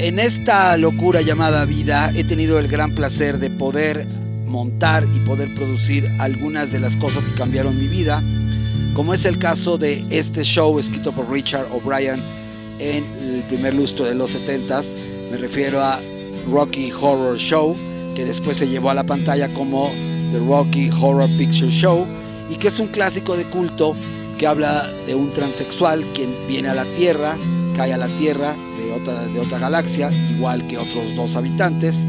En esta locura llamada vida he tenido el gran placer de poder montar y poder producir algunas de las cosas que cambiaron mi vida, como es el caso de este show escrito por Richard O'Brien en el primer lustro de los 70s. Me refiero a Rocky Horror Show, que después se llevó a la pantalla como The Rocky Horror Picture Show, y que es un clásico de culto que habla de un transexual quien viene a la Tierra, cae a la Tierra de otra, otra galaxia, igual que otros dos habitantes,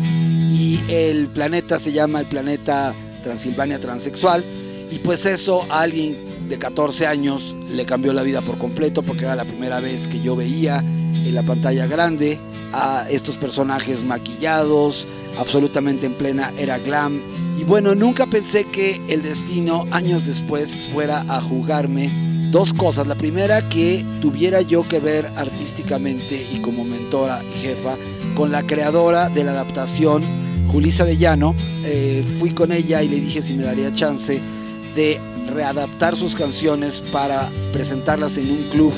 y el planeta se llama el planeta Transilvania Transexual, y pues eso a alguien de 14 años le cambió la vida por completo porque era la primera vez que yo veía en la pantalla grande a estos personajes maquillados, absolutamente en plena era glam. Y bueno, nunca pensé que el destino años después fuera a jugarme dos cosas. La primera, que tuviera yo que ver artísticamente y como mentora y jefa con la creadora de la adaptación, Julisa de Llano. Eh, fui con ella y le dije si me daría chance de readaptar sus canciones para presentarlas en un club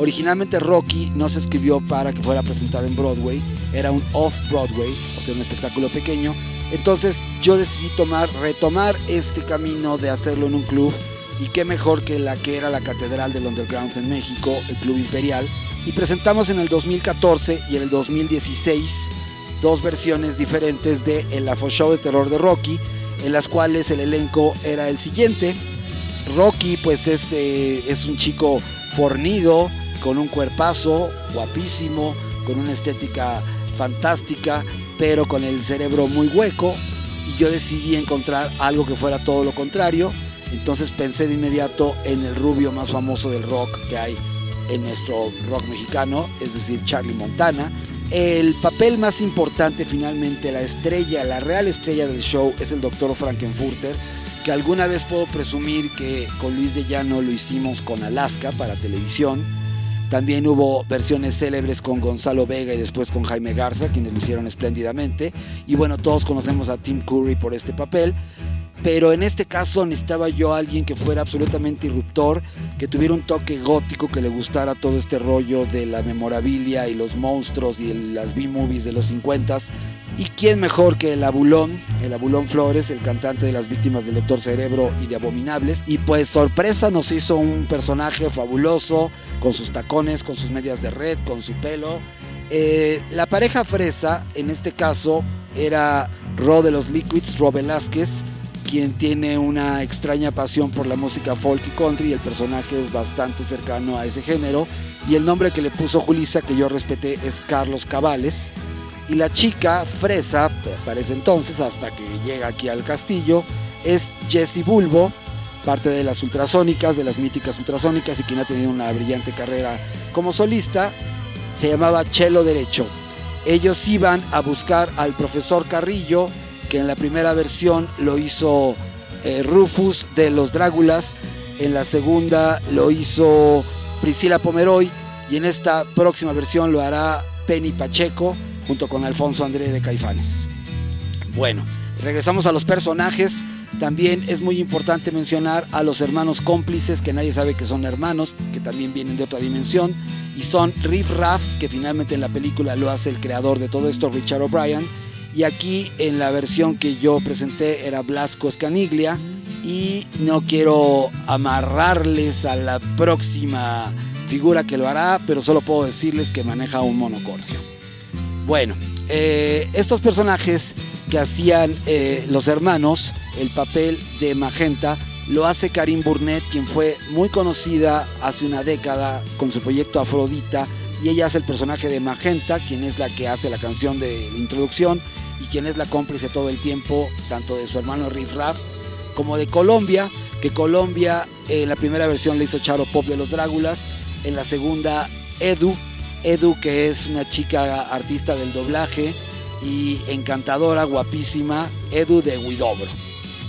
Originalmente Rocky no se escribió para que fuera presentado en Broadway, era un off-Broadway, o sea, un espectáculo pequeño. Entonces yo decidí tomar, retomar este camino de hacerlo en un club y qué mejor que la que era la Catedral del Underground en México, el Club Imperial. Y presentamos en el 2014 y en el 2016 dos versiones diferentes de El Afo Show de Terror de Rocky, en las cuales el elenco era el siguiente. Rocky pues es, eh, es un chico fornido, con un cuerpazo guapísimo, con una estética fantástica, pero con el cerebro muy hueco. Y yo decidí encontrar algo que fuera todo lo contrario. Entonces pensé de inmediato en el rubio más famoso del rock que hay en nuestro rock mexicano, es decir, Charlie Montana. El papel más importante finalmente, la estrella, la real estrella del show es el doctor Frankenfurter, que alguna vez puedo presumir que con Luis de Llano lo hicimos con Alaska para televisión también hubo versiones célebres con Gonzalo Vega y después con Jaime Garza, quienes lo hicieron espléndidamente. Y bueno, todos conocemos a Tim Curry por este papel. Pero en este caso necesitaba yo a alguien que fuera absolutamente irruptor, que tuviera un toque gótico, que le gustara todo este rollo de la memorabilia y los monstruos y las B-movies de los 50 ¿Y quién mejor que el Abulón, el Abulón Flores, el cantante de las víctimas del Doctor Cerebro y de Abominables? Y pues sorpresa nos hizo un personaje fabuloso, con sus tacones, con sus medias de red, con su pelo. Eh, la pareja fresa, en este caso, era Ro de los Liquids, Ro Velázquez, quien tiene una extraña pasión por la música folk y country, y el personaje es bastante cercano a ese género. Y el nombre que le puso Julisa, que yo respeté, es Carlos Cabales. Y la chica fresa, para ese entonces, hasta que llega aquí al castillo, es Jessie Bulbo, parte de las ultrasónicas, de las míticas ultrasónicas y quien ha tenido una brillante carrera como solista, se llamaba Chelo Derecho. Ellos iban a buscar al profesor Carrillo, que en la primera versión lo hizo eh, Rufus de los Dráculas, en la segunda lo hizo Priscila Pomeroy y en esta próxima versión lo hará Penny Pacheco junto con Alfonso André de Caifanes. Bueno, regresamos a los personajes. También es muy importante mencionar a los hermanos cómplices, que nadie sabe que son hermanos, que también vienen de otra dimensión, y son Riff Raff, que finalmente en la película lo hace el creador de todo esto, Richard O'Brien, y aquí en la versión que yo presenté era Blasco Escaniglia, y no quiero amarrarles a la próxima figura que lo hará, pero solo puedo decirles que maneja un monocordio. Bueno, eh, estos personajes que hacían eh, los hermanos, el papel de Magenta, lo hace Karim Burnett, quien fue muy conocida hace una década con su proyecto Afrodita, y ella hace el personaje de Magenta, quien es la que hace la canción de introducción y quien es la cómplice todo el tiempo, tanto de su hermano Riff Raff como de Colombia, que Colombia en la primera versión le hizo Charo Pop de los Dráculas, en la segunda Edu Edu, que es una chica artista del doblaje y encantadora, guapísima, Edu de Widobro.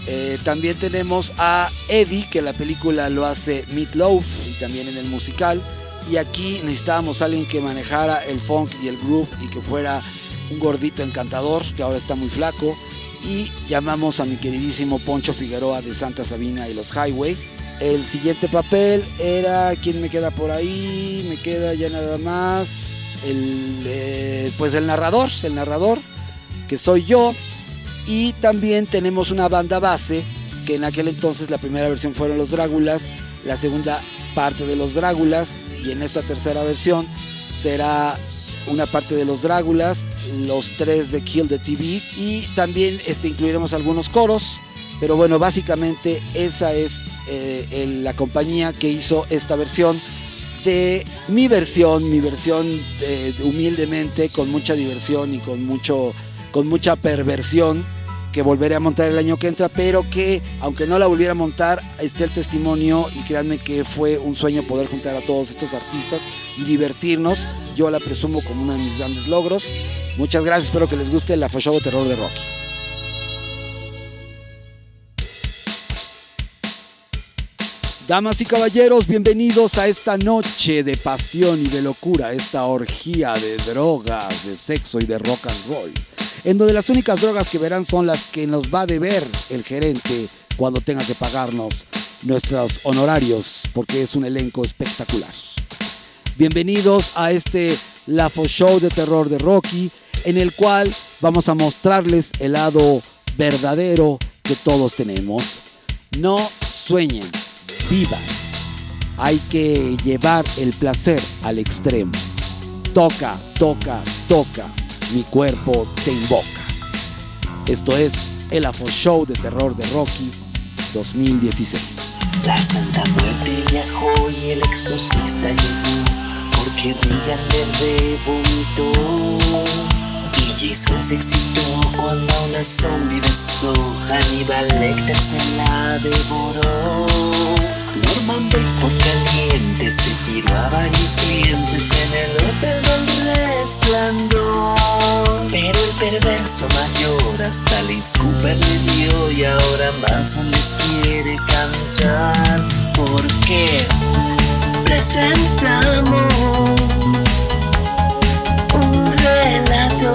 Eh, también tenemos a Eddie, que la película lo hace Meatloaf y también en el musical. Y aquí necesitábamos a alguien que manejara el funk y el groove y que fuera un gordito encantador, que ahora está muy flaco. Y llamamos a mi queridísimo Poncho Figueroa de Santa Sabina y los Highway. El siguiente papel era, ¿quién me queda por ahí? Me queda ya nada más. El, eh, pues el narrador, el narrador, que soy yo. Y también tenemos una banda base, que en aquel entonces la primera versión fueron los Dráculas, la segunda parte de los Dráculas, y en esta tercera versión será una parte de los Dráculas, los tres de Kill the TV y también este, incluiremos algunos coros. Pero bueno, básicamente esa es eh, la compañía que hizo esta versión de mi versión, mi versión eh, humildemente, con mucha diversión y con, mucho, con mucha perversión que volveré a montar el año que entra, pero que aunque no la volviera a montar, esté el testimonio y créanme que fue un sueño poder juntar a todos estos artistas y divertirnos. Yo la presumo como uno de mis grandes logros. Muchas gracias, espero que les guste la Show de Terror de Rocky. Damas y caballeros, bienvenidos a esta noche de pasión y de locura, esta orgía de drogas, de sexo y de rock and roll en donde las únicas drogas que verán son las que nos va a deber el gerente cuando tenga que pagarnos nuestros honorarios, porque es un elenco espectacular. Bienvenidos a este Lafo Show de terror de Rocky, en el cual vamos a mostrarles el lado verdadero que todos tenemos. No sueñen, vivan. Hay que llevar el placer al extremo. Toca, toca, toca mi cuerpo te invoca. Esto es el Afo Show de terror de Rocky 2016. La Santa Muerte viajó y el exorcista llegó, porque Reagan le vomitó. Jason se excitó cuando una zombie besó, Hannibal Lecter se la devoró. Norman Bates por caliente se tiró a varios clientes en el hotel del resplandor. Pero el perverso mayor hasta la Cooper le dio y ahora Manson les quiere cantar. Porque presentamos un relato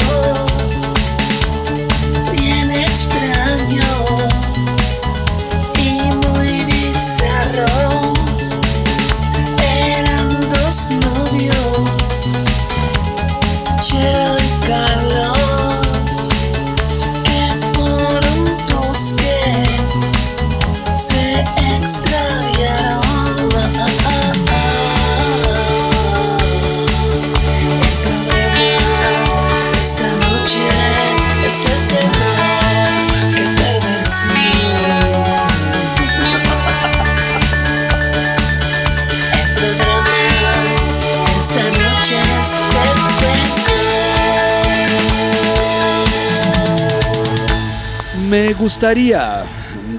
gustaría,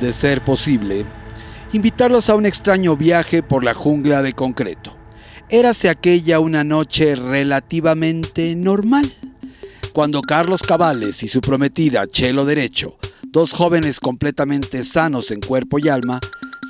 de ser posible, invitarlos a un extraño viaje por la jungla de concreto. Érase aquella una noche relativamente normal, cuando Carlos Cabales y su prometida Chelo Derecho, dos jóvenes completamente sanos en cuerpo y alma,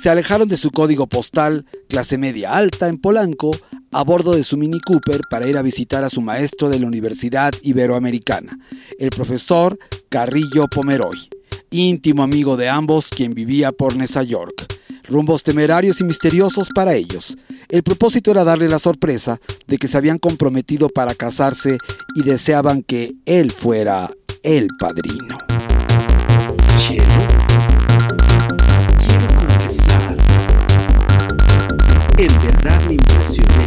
se alejaron de su código postal, clase media alta en Polanco, a bordo de su Mini Cooper para ir a visitar a su maestro de la Universidad Iberoamericana, el profesor Carrillo Pomeroy íntimo amigo de ambos, quien vivía por Nesa York. Rumbos temerarios y misteriosos para ellos. El propósito era darle la sorpresa de que se habían comprometido para casarse y deseaban que él fuera el padrino. Quiero confesar, en verdad me impresioné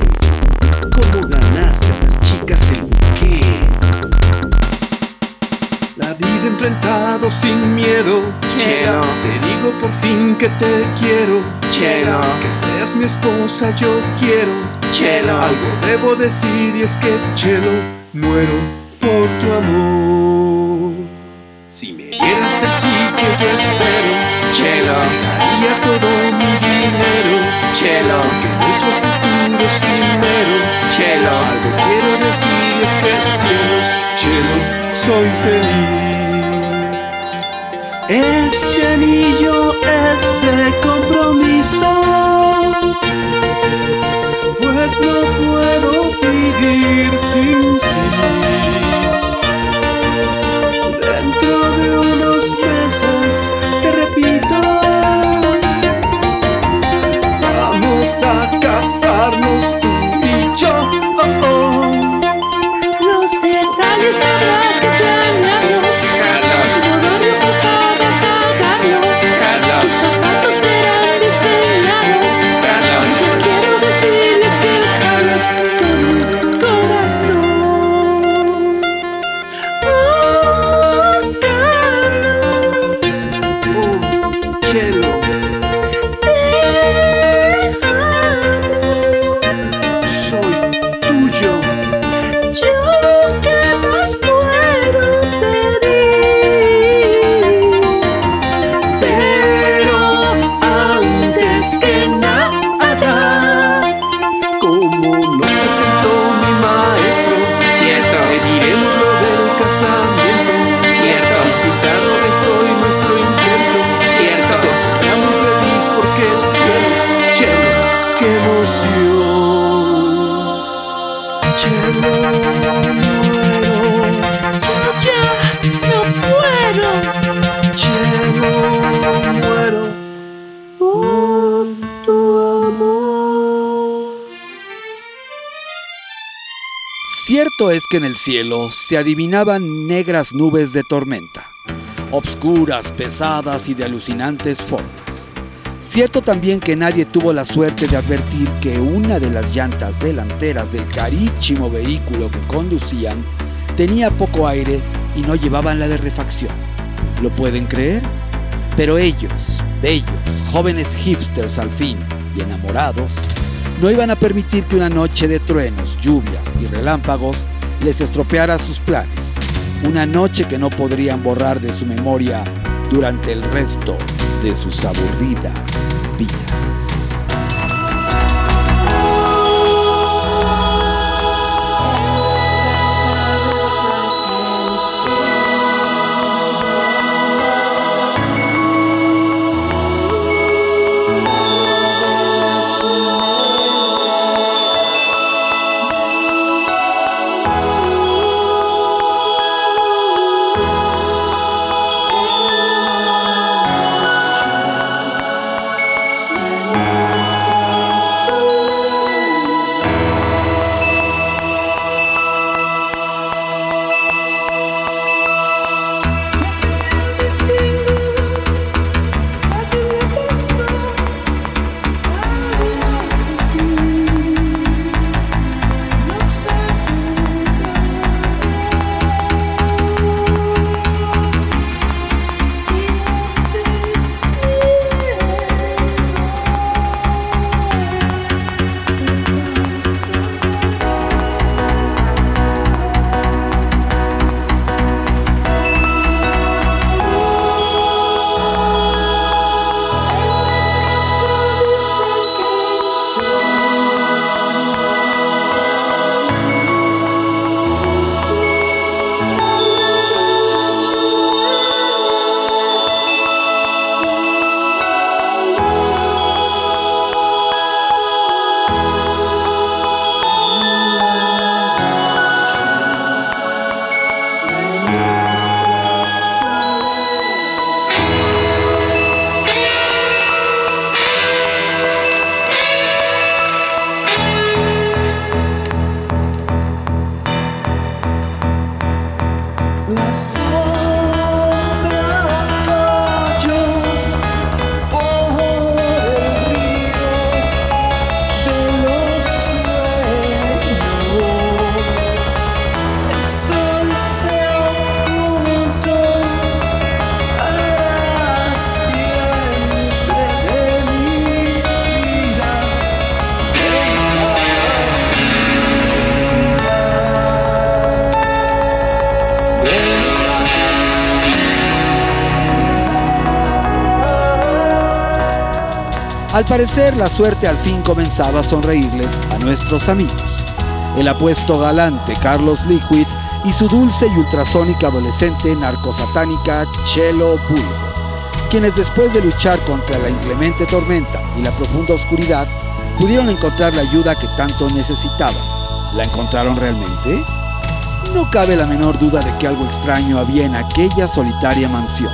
cómo ganaste a las chicas el vida enfrentado sin miedo. Chelo. Te digo por fin que te quiero. Chelo. Que seas mi esposa, yo quiero. Chelo. Algo debo decir y es que, Chelo, muero por tu amor. Si me dieras el sí que yo espero, Chelo. daría todo mi dinero. Chelo. Que nuestro futuro es primero. Chelo. Algo quiero es que cielos, cielos, soy feliz. Este anillo es de compromiso, pues no puedo vivir sin ti. Dentro de unos meses te repito, vamos a casarnos tú y yo. Oh, oh. Cierto es que en el cielo se adivinaban negras nubes de tormenta, obscuras, pesadas y de alucinantes formas. Cierto también que nadie tuvo la suerte de advertir que una de las llantas delanteras del carísimo vehículo que conducían tenía poco aire y no llevaban la de refacción. ¿Lo pueden creer? Pero ellos, bellos, jóvenes hipsters al fin y enamorados, no iban a permitir que una noche de truenos, lluvia y relámpagos les estropeara sus planes. Una noche que no podrían borrar de su memoria durante el resto de sus aburridas vidas. Al parecer, la suerte al fin comenzaba a sonreírles a nuestros amigos. el apuesto galante Carlos Liquid y su dulce y ultrasónica adolescente narcosatánica Chelo Bulbo, quienes después de luchar contra la inclemente tormenta y la profunda oscuridad, pudieron encontrar la ayuda que tanto necesitaban. ¿La encontraron realmente? No cabe la menor duda de que algo extraño había en aquella solitaria mansión,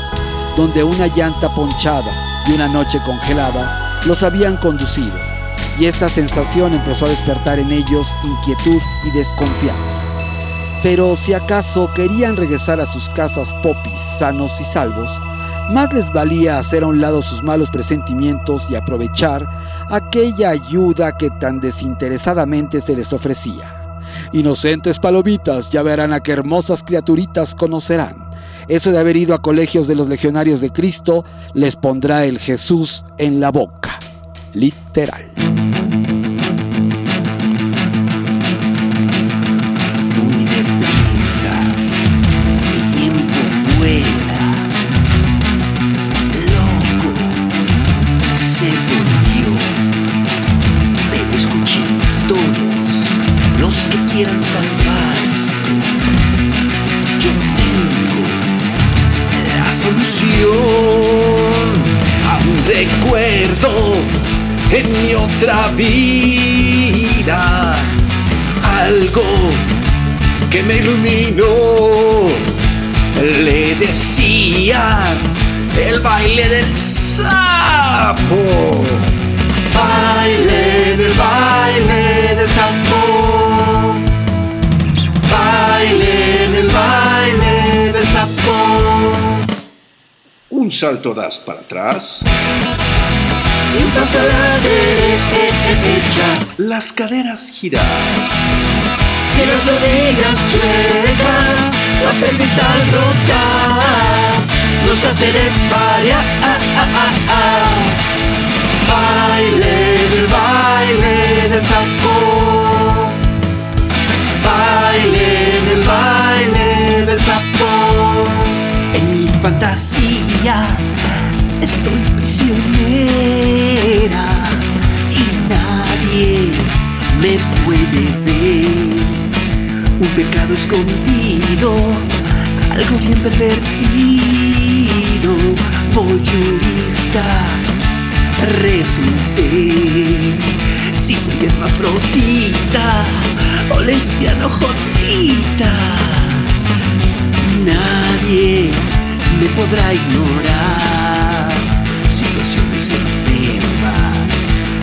donde una llanta ponchada y una noche congelada los habían conducido, y esta sensación empezó a despertar en ellos inquietud y desconfianza. Pero si acaso querían regresar a sus casas popis sanos y salvos, más les valía hacer a un lado sus malos presentimientos y aprovechar aquella ayuda que tan desinteresadamente se les ofrecía. Inocentes palomitas, ya verán a qué hermosas criaturitas conocerán. Eso de haber ido a colegios de los legionarios de Cristo les pondrá el Jesús en la boca. Literal. Otra vida algo que me iluminó. Le decían el baile del sapo. Baile, el baile del sapo. Baile, el baile del sapo. Un salto das para atrás. Un paso a la derecha. Las caderas girar. Y las rodillas chuecas. La pelvis al rotar. Nos hace desvariar. Baile, el baile del sapo. Baile, el baile del sapo. En mi fantasía estoy prisionera puede ver. Un pecado escondido, algo bien pervertido, voyurista resulté. Si soy hermafrodita o lesbiano jotita, nadie me podrá ignorar. Situaciones enfermas,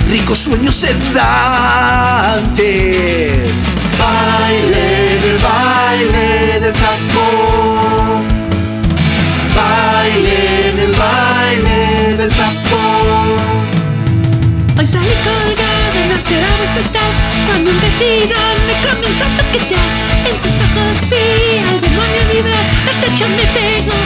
ricos sueños sedantes. Baile, el baile del sapo. Baile, el baile del sapo. Hoy salí colgada en alterado estatal Cuando un vestido me comenzó a toquetear En sus ojos vi al demonio vibrar El techo me pegó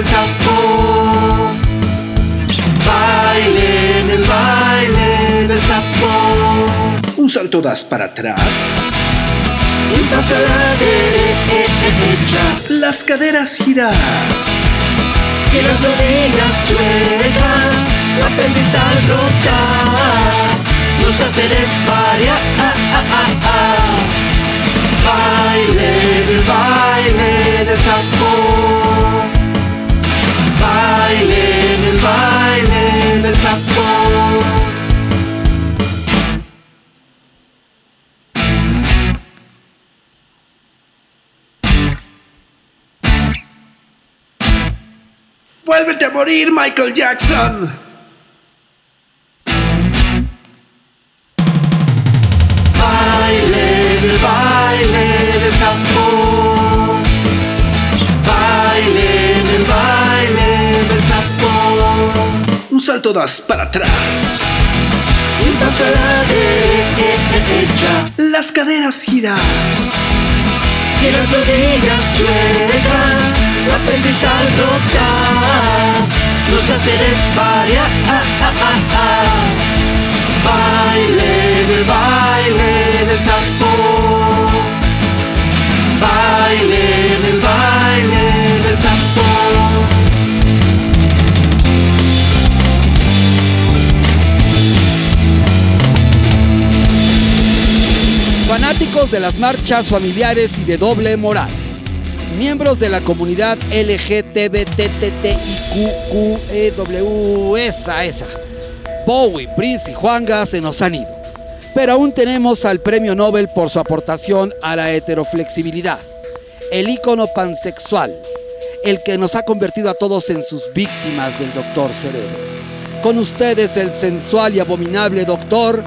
del sapo. Baile, el baile del sapo. Un salto das para atrás. Y un paso a la derecha. Las caderas girar. Y las rodillas chuecas. La pelvis al rotar. Nos hace desvariar. Baile, el baile del sapo. Baile, el baile del sapo. ¡Vuélvete a morir, Michael Jackson! Salto das para atrás. Y un paso a la derecha. Las caderas girar. Y las rodillas chuecas. La pelvis al rotar. Nos hace desvariar. Baile. Baile, el baile del sapo. De las marchas familiares y de doble moral, miembros de la comunidad LGTBTTIQQEW, esa, esa. Bowie, Prince y Juanga se nos han ido. Pero aún tenemos al premio Nobel por su aportación a la heteroflexibilidad, el ícono pansexual, el que nos ha convertido a todos en sus víctimas del doctor Cerebro. Con ustedes el sensual y abominable doctor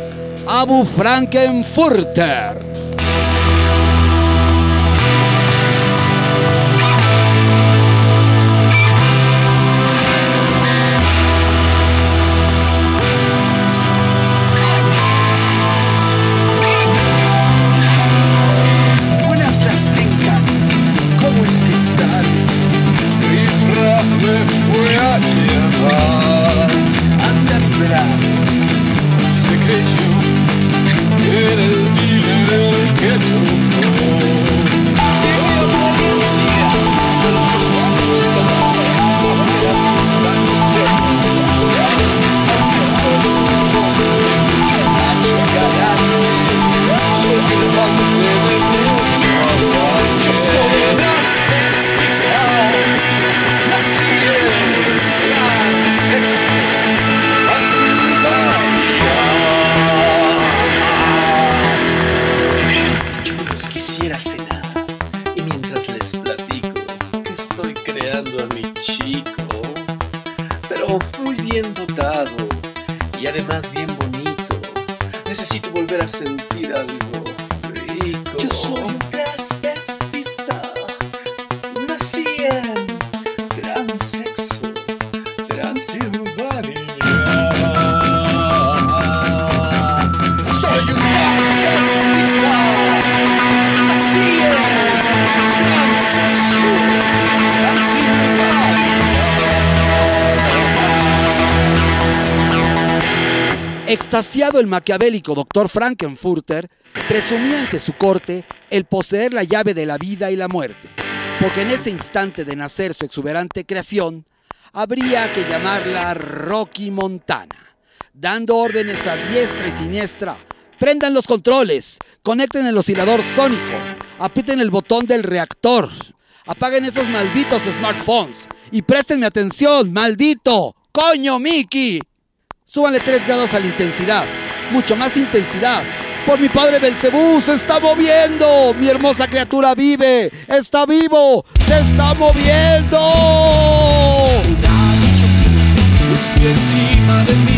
Abu Frankenfurter. Extasiado el maquiavélico doctor Frankenfurter presumía ante su corte el poseer la llave de la vida y la muerte, porque en ese instante de nacer su exuberante creación, habría que llamarla Rocky Montana, dando órdenes a diestra y siniestra. Prendan los controles, conecten el oscilador sónico, aprieten el botón del reactor, apaguen esos malditos smartphones y prestenme atención, maldito, coño Mickey. Súbanle 3 grados a la intensidad. Mucho más intensidad. Por mi padre Belcebú se está moviendo. Mi hermosa criatura vive. Está vivo. Se está moviendo. Y encima de mí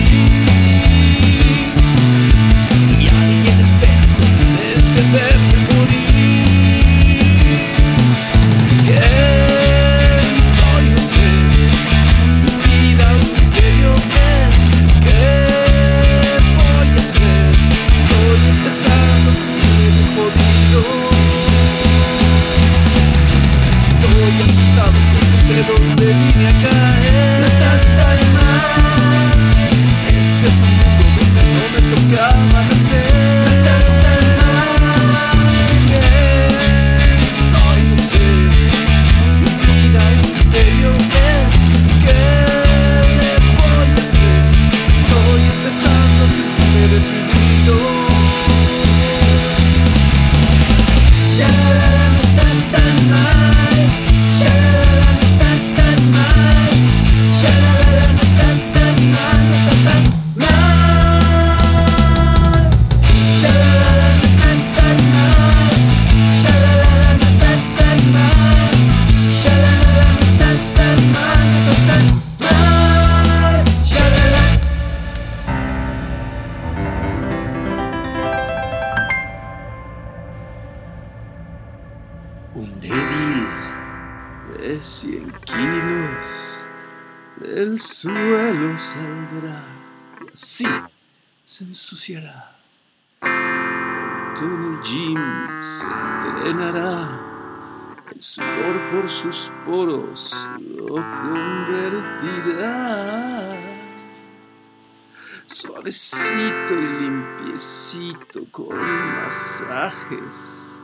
Suavecito y limpiecito con masajes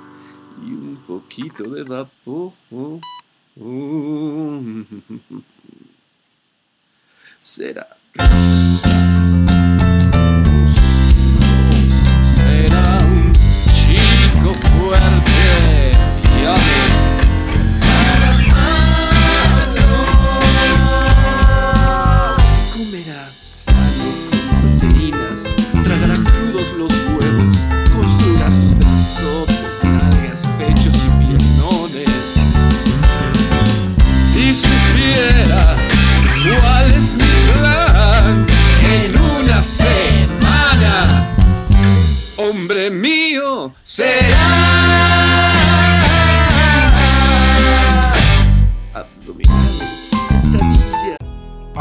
y un poquito de vapor. Será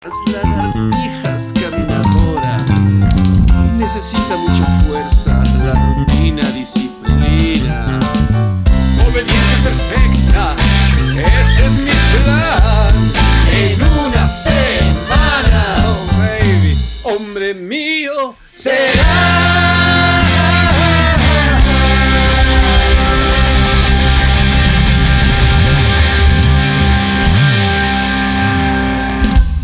Las lagartijas caminadora necesita mucha fuerza, la rutina, disciplina, obediencia perfecta. Ese es mi plan. En una semana, oh baby, hombre mío será.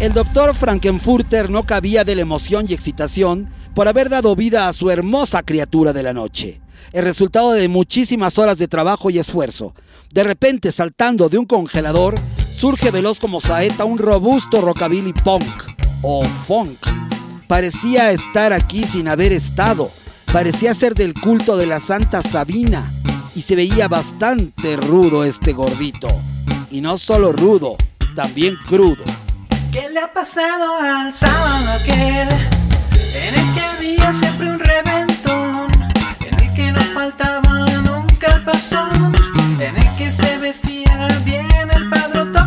El doctor Frankenfurter no cabía de la emoción y excitación por haber dado vida a su hermosa criatura de la noche. El resultado de muchísimas horas de trabajo y esfuerzo. De repente, saltando de un congelador, surge veloz como saeta un robusto rockabilly punk o funk. Parecía estar aquí sin haber estado. Parecía ser del culto de la Santa Sabina. Y se veía bastante rudo este gordito. Y no solo rudo, también crudo. ¿Qué le ha pasado al sábado aquel? En el que había siempre un reventón, en el que no faltaba nunca el pasón, en el que se vestía bien el padrotón.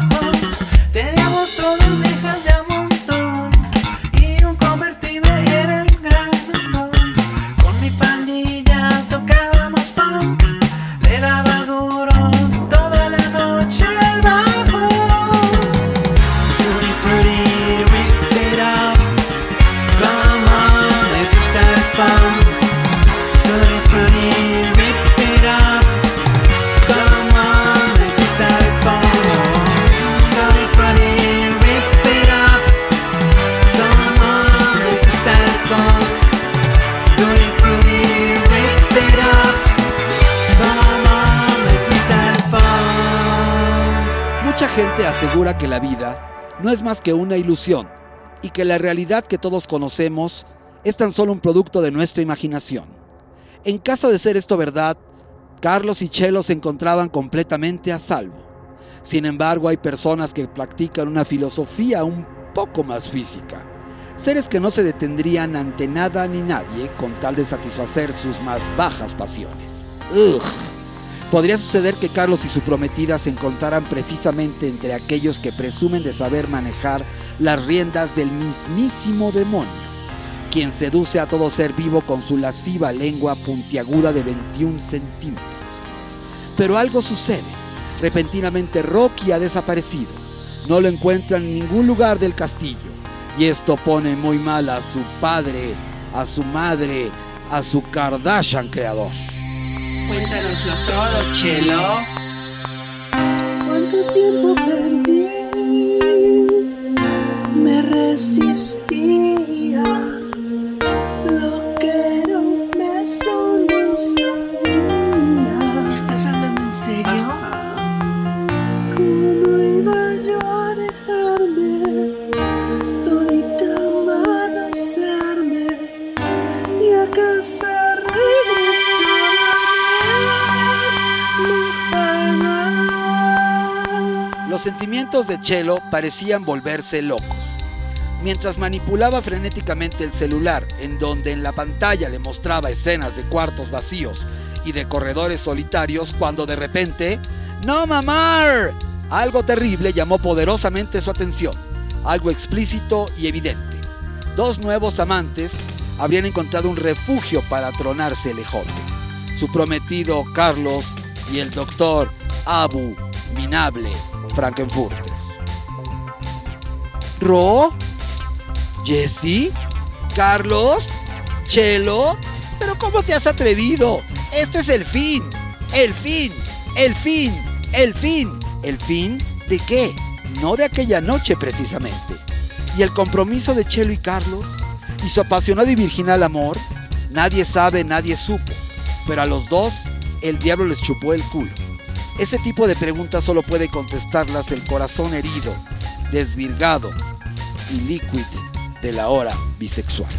No es más que una ilusión y que la realidad que todos conocemos es tan solo un producto de nuestra imaginación. En caso de ser esto verdad, Carlos y Chelo se encontraban completamente a salvo. Sin embargo, hay personas que practican una filosofía un poco más física. Seres que no se detendrían ante nada ni nadie con tal de satisfacer sus más bajas pasiones. Ugh. Podría suceder que Carlos y su prometida se encontraran precisamente entre aquellos que presumen de saber manejar las riendas del mismísimo demonio, quien seduce a todo ser vivo con su lasciva lengua puntiaguda de 21 centímetros. Pero algo sucede. Repentinamente Rocky ha desaparecido. No lo encuentran en ningún lugar del castillo. Y esto pone muy mal a su padre, a su madre, a su Kardashian creador. Cuéntanoslo todo, Chelo. ¿Cuánto tiempo perdí? Me resistía. De Chelo parecían volverse locos. Mientras manipulaba frenéticamente el celular, en donde en la pantalla le mostraba escenas de cuartos vacíos y de corredores solitarios, cuando de repente, ¡No, mamá! Algo terrible llamó poderosamente su atención, algo explícito y evidente. Dos nuevos amantes habrían encontrado un refugio para tronarse el ejote. Su prometido Carlos y el doctor Abu Minable Frankenfurter. ¿Ro? ¿Jesse? ¿Carlos? ¿Chelo? ¿Pero cómo te has atrevido? Este es el fin. El fin. El fin. El fin. ¿El fin de qué? No de aquella noche precisamente. ¿Y el compromiso de Chelo y Carlos? ¿Y su apasionado y virginal amor? Nadie sabe, nadie supo. Pero a los dos, el diablo les chupó el culo. Ese tipo de preguntas solo puede contestarlas el corazón herido, desvirgado y liquid de la hora bisexual.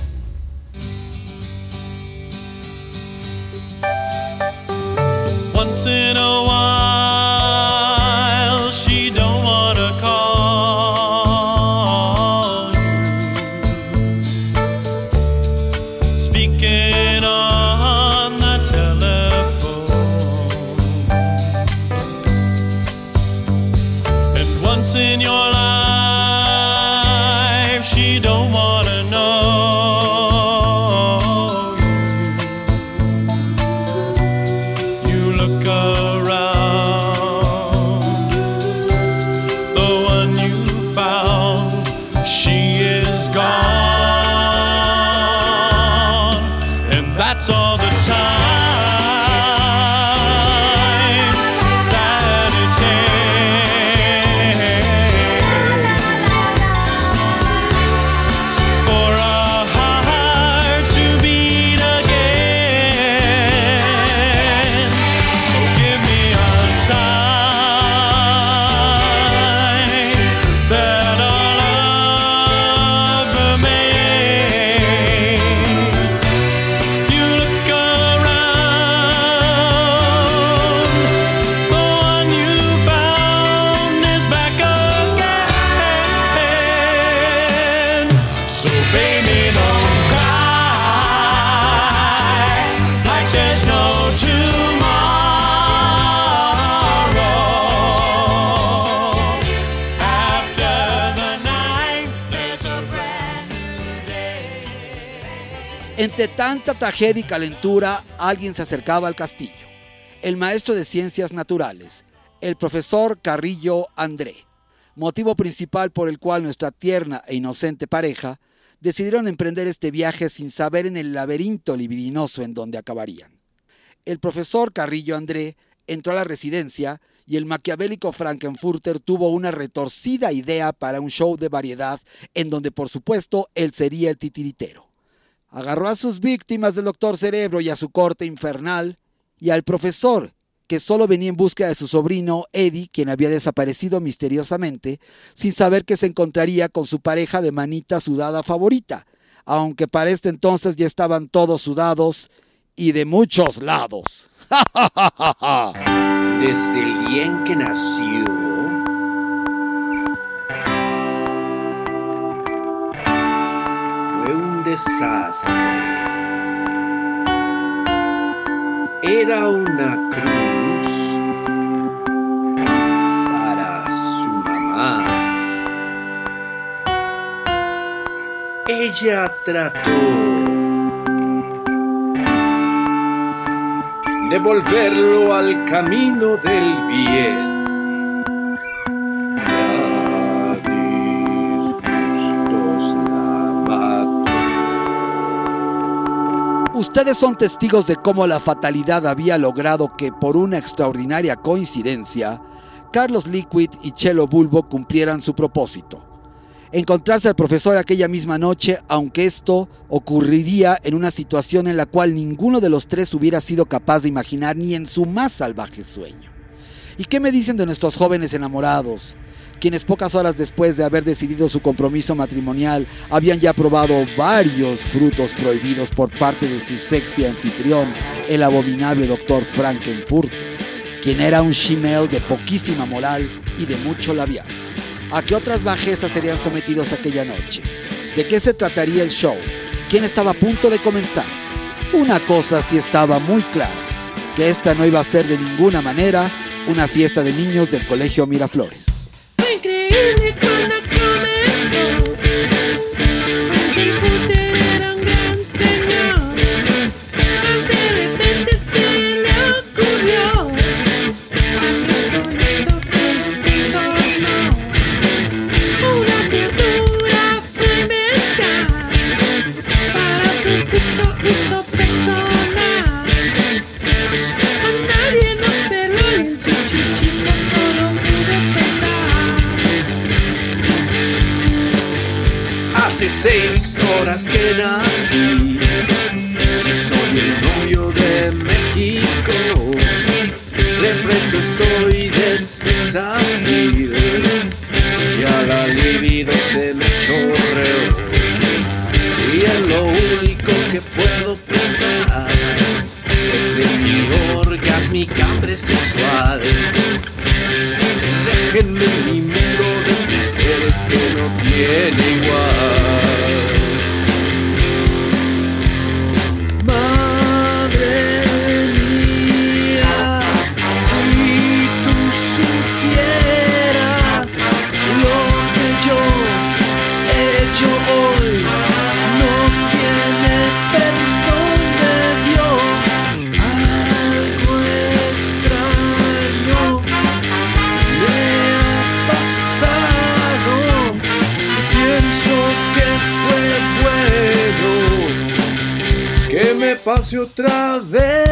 Tragedia y calentura, alguien se acercaba al castillo. El maestro de ciencias naturales, el profesor Carrillo André, motivo principal por el cual nuestra tierna e inocente pareja decidieron emprender este viaje sin saber en el laberinto libidinoso en donde acabarían. El profesor Carrillo André entró a la residencia y el maquiavélico Frankenfurter tuvo una retorcida idea para un show de variedad en donde por supuesto él sería el titiritero. Agarró a sus víctimas del doctor Cerebro y a su corte infernal y al profesor, que solo venía en búsqueda de su sobrino Eddie, quien había desaparecido misteriosamente, sin saber que se encontraría con su pareja de manita sudada favorita, aunque para este entonces ya estaban todos sudados y de muchos lados. Desde el día en que nació, desastre. Era una cruz para su mamá. Ella trató de volverlo al camino del bien. Ustedes son testigos de cómo la fatalidad había logrado que, por una extraordinaria coincidencia, Carlos Liquid y Chelo Bulbo cumplieran su propósito. Encontrarse al profesor aquella misma noche, aunque esto ocurriría en una situación en la cual ninguno de los tres hubiera sido capaz de imaginar ni en su más salvaje sueño. ¿Y qué me dicen de nuestros jóvenes enamorados? Quienes pocas horas después de haber decidido su compromiso matrimonial habían ya probado varios frutos prohibidos por parte de su sexy anfitrión, el abominable doctor Frankenfurter, quien era un shemale de poquísima moral y de mucho labial. ¿A qué otras bajezas serían sometidos aquella noche? ¿De qué se trataría el show? ¿Quién estaba a punto de comenzar? Una cosa sí estaba muy clara, que esta no iba a ser de ninguna manera una fiesta de niños del colegio Miraflores. Fue increíble seis horas que nací y soy el novio de México. De pronto estoy de ya la libido se me chorreó y es lo único que puedo pensar es en mi orgásmica hambre sexual. Déjenme mi mundo de placeres que no tiene igual. espacio otra vez.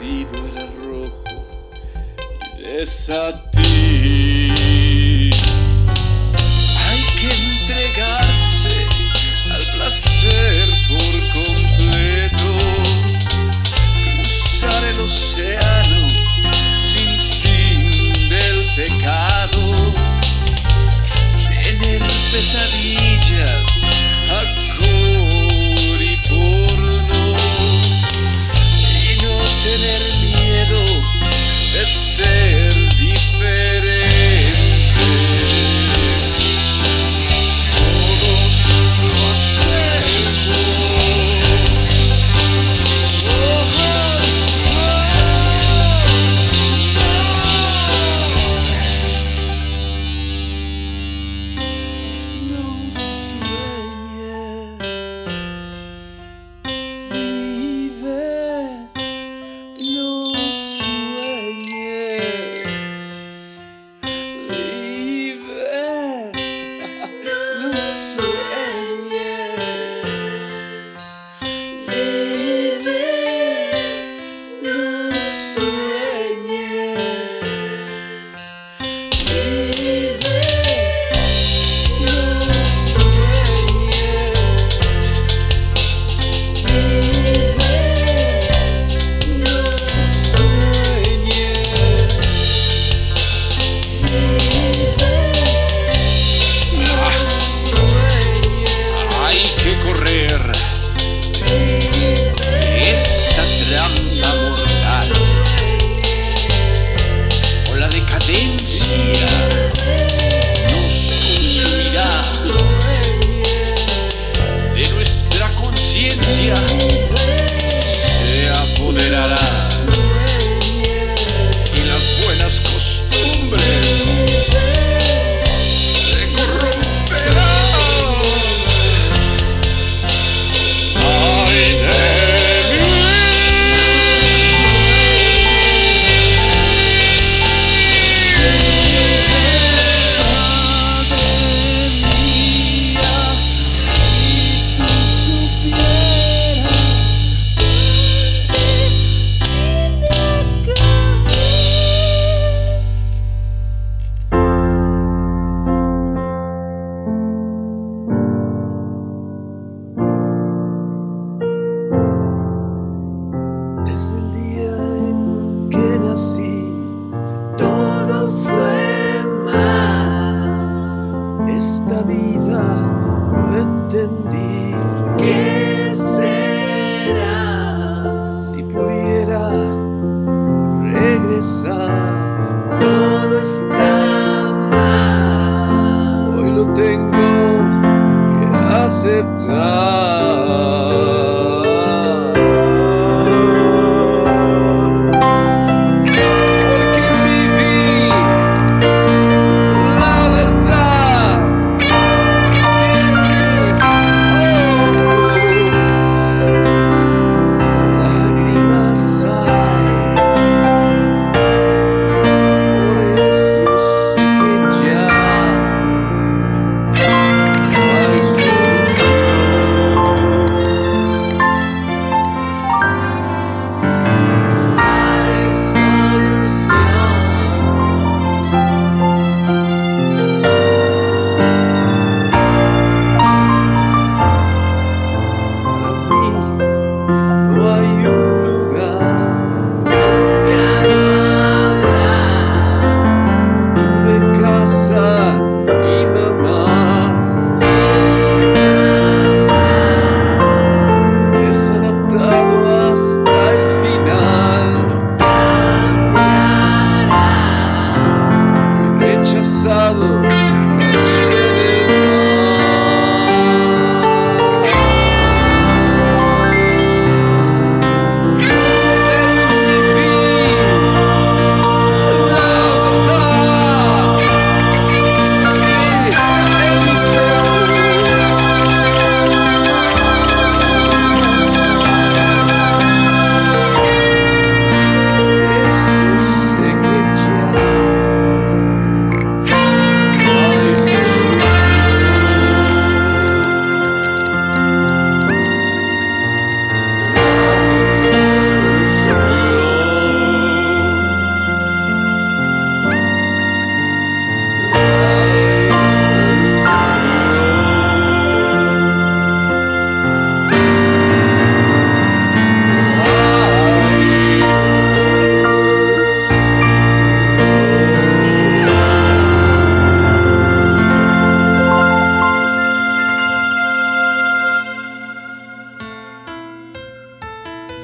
vestido era rojo y desatado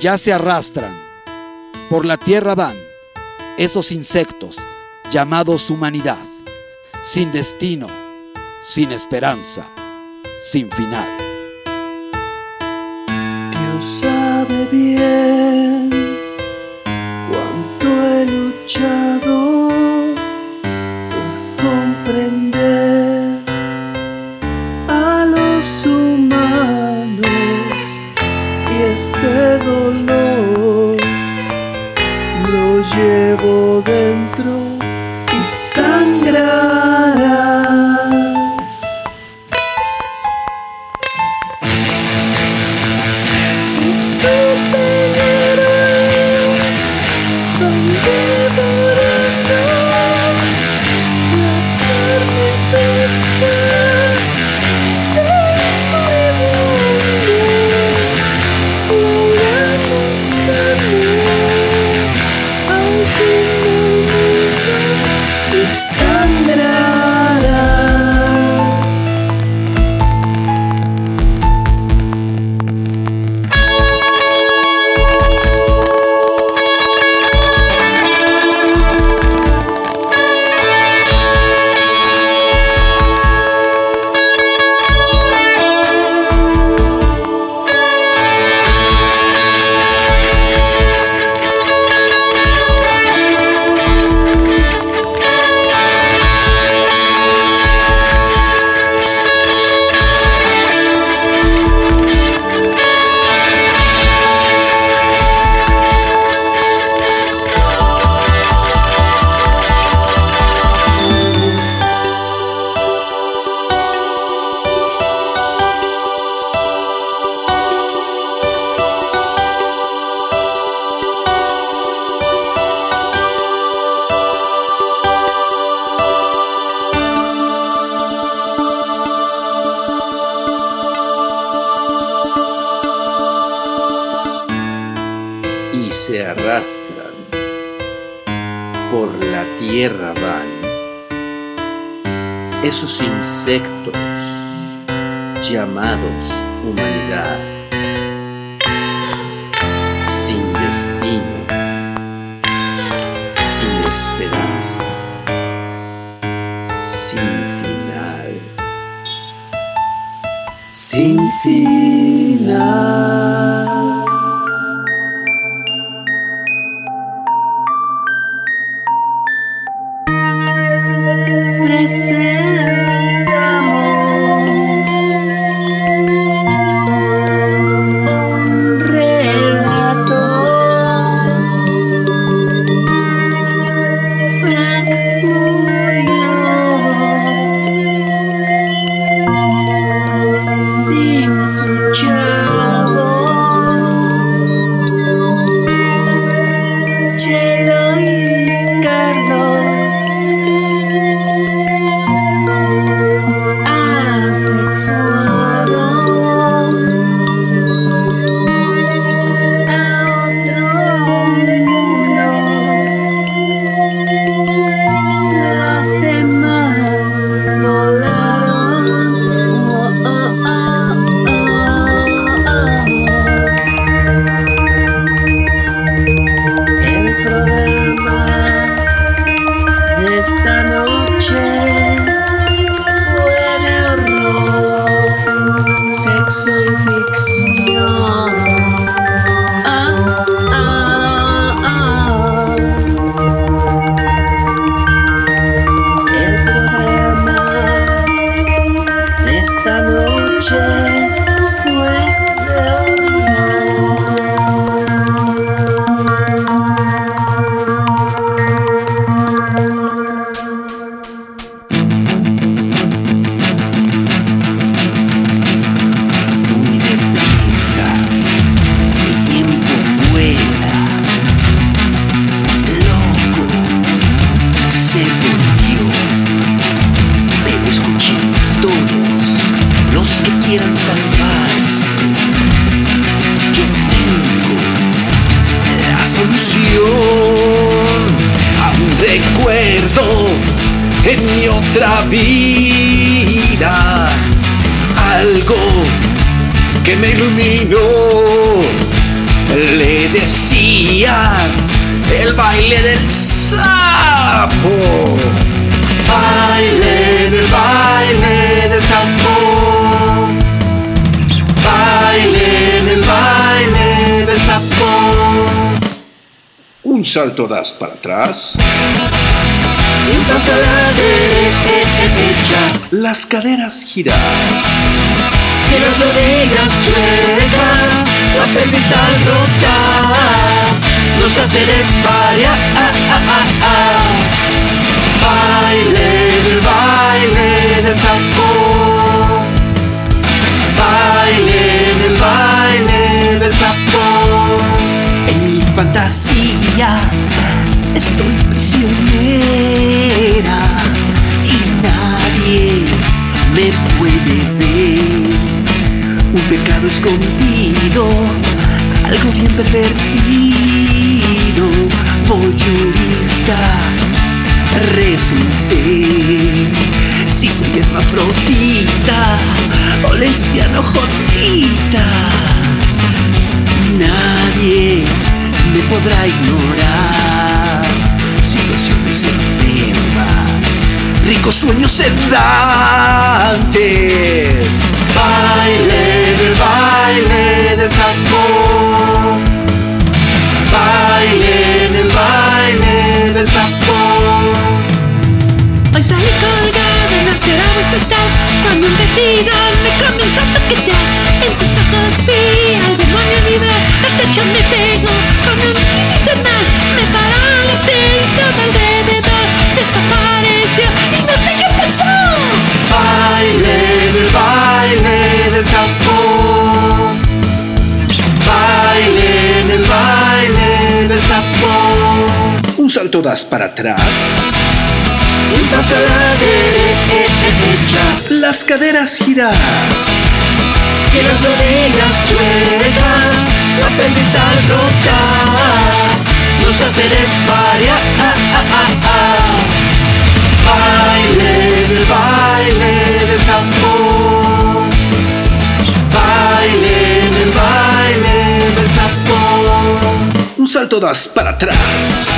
ya se arrastran, por la tierra van esos insectos llamados humanidad, sin destino, sin esperanza, sin final. sun that I. Sin final. Salto das para atrás. Y pasa a la derecha. Las caderas girar. Y las rodillas chuecas, la pelvis al rotar, nos hace desvariar. Baile, el baile del. Fantasía estoy prisionera y nadie me puede ver. Un pecado escondido, algo bien pervertido. Voyurista resulté. Si soy hermafrodita o lesbiano jotita, nadie me podrá ignorar. Situaciones enfermas, ricos sueños sedantes. Baile, el baile del sapo. Baile, el baile del sapo. Estatal Cuando un vestido me comenzó a toquetear En sus ojos vi al demonio vibrar El techo me pegó con un infernal Me paralicé y todo alrededor Desapareció y no sé qué pasó Baile, el baile del sapo. Baile, el baile del sapo. Un salto das para atrás. Y pasa a la derecha. Las caderas girar. Y las rodillas chuecas, la pelvis al rotar, nos hace desvariar. Baile, el baile del sapo. Baile, el baile del sapo. Un salto das para atrás.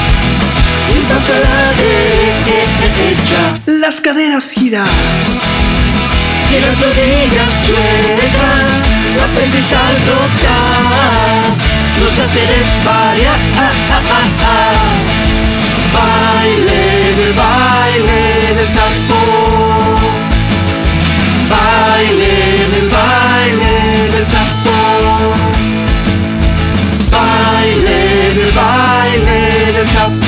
un paso a la derecha. Las caderas giran y las rodillas chuecas, la pelvis al rotar nos hace desvariar. Baile del baile del sapo. Baile del baile del sapo. Baile del baile del sapo.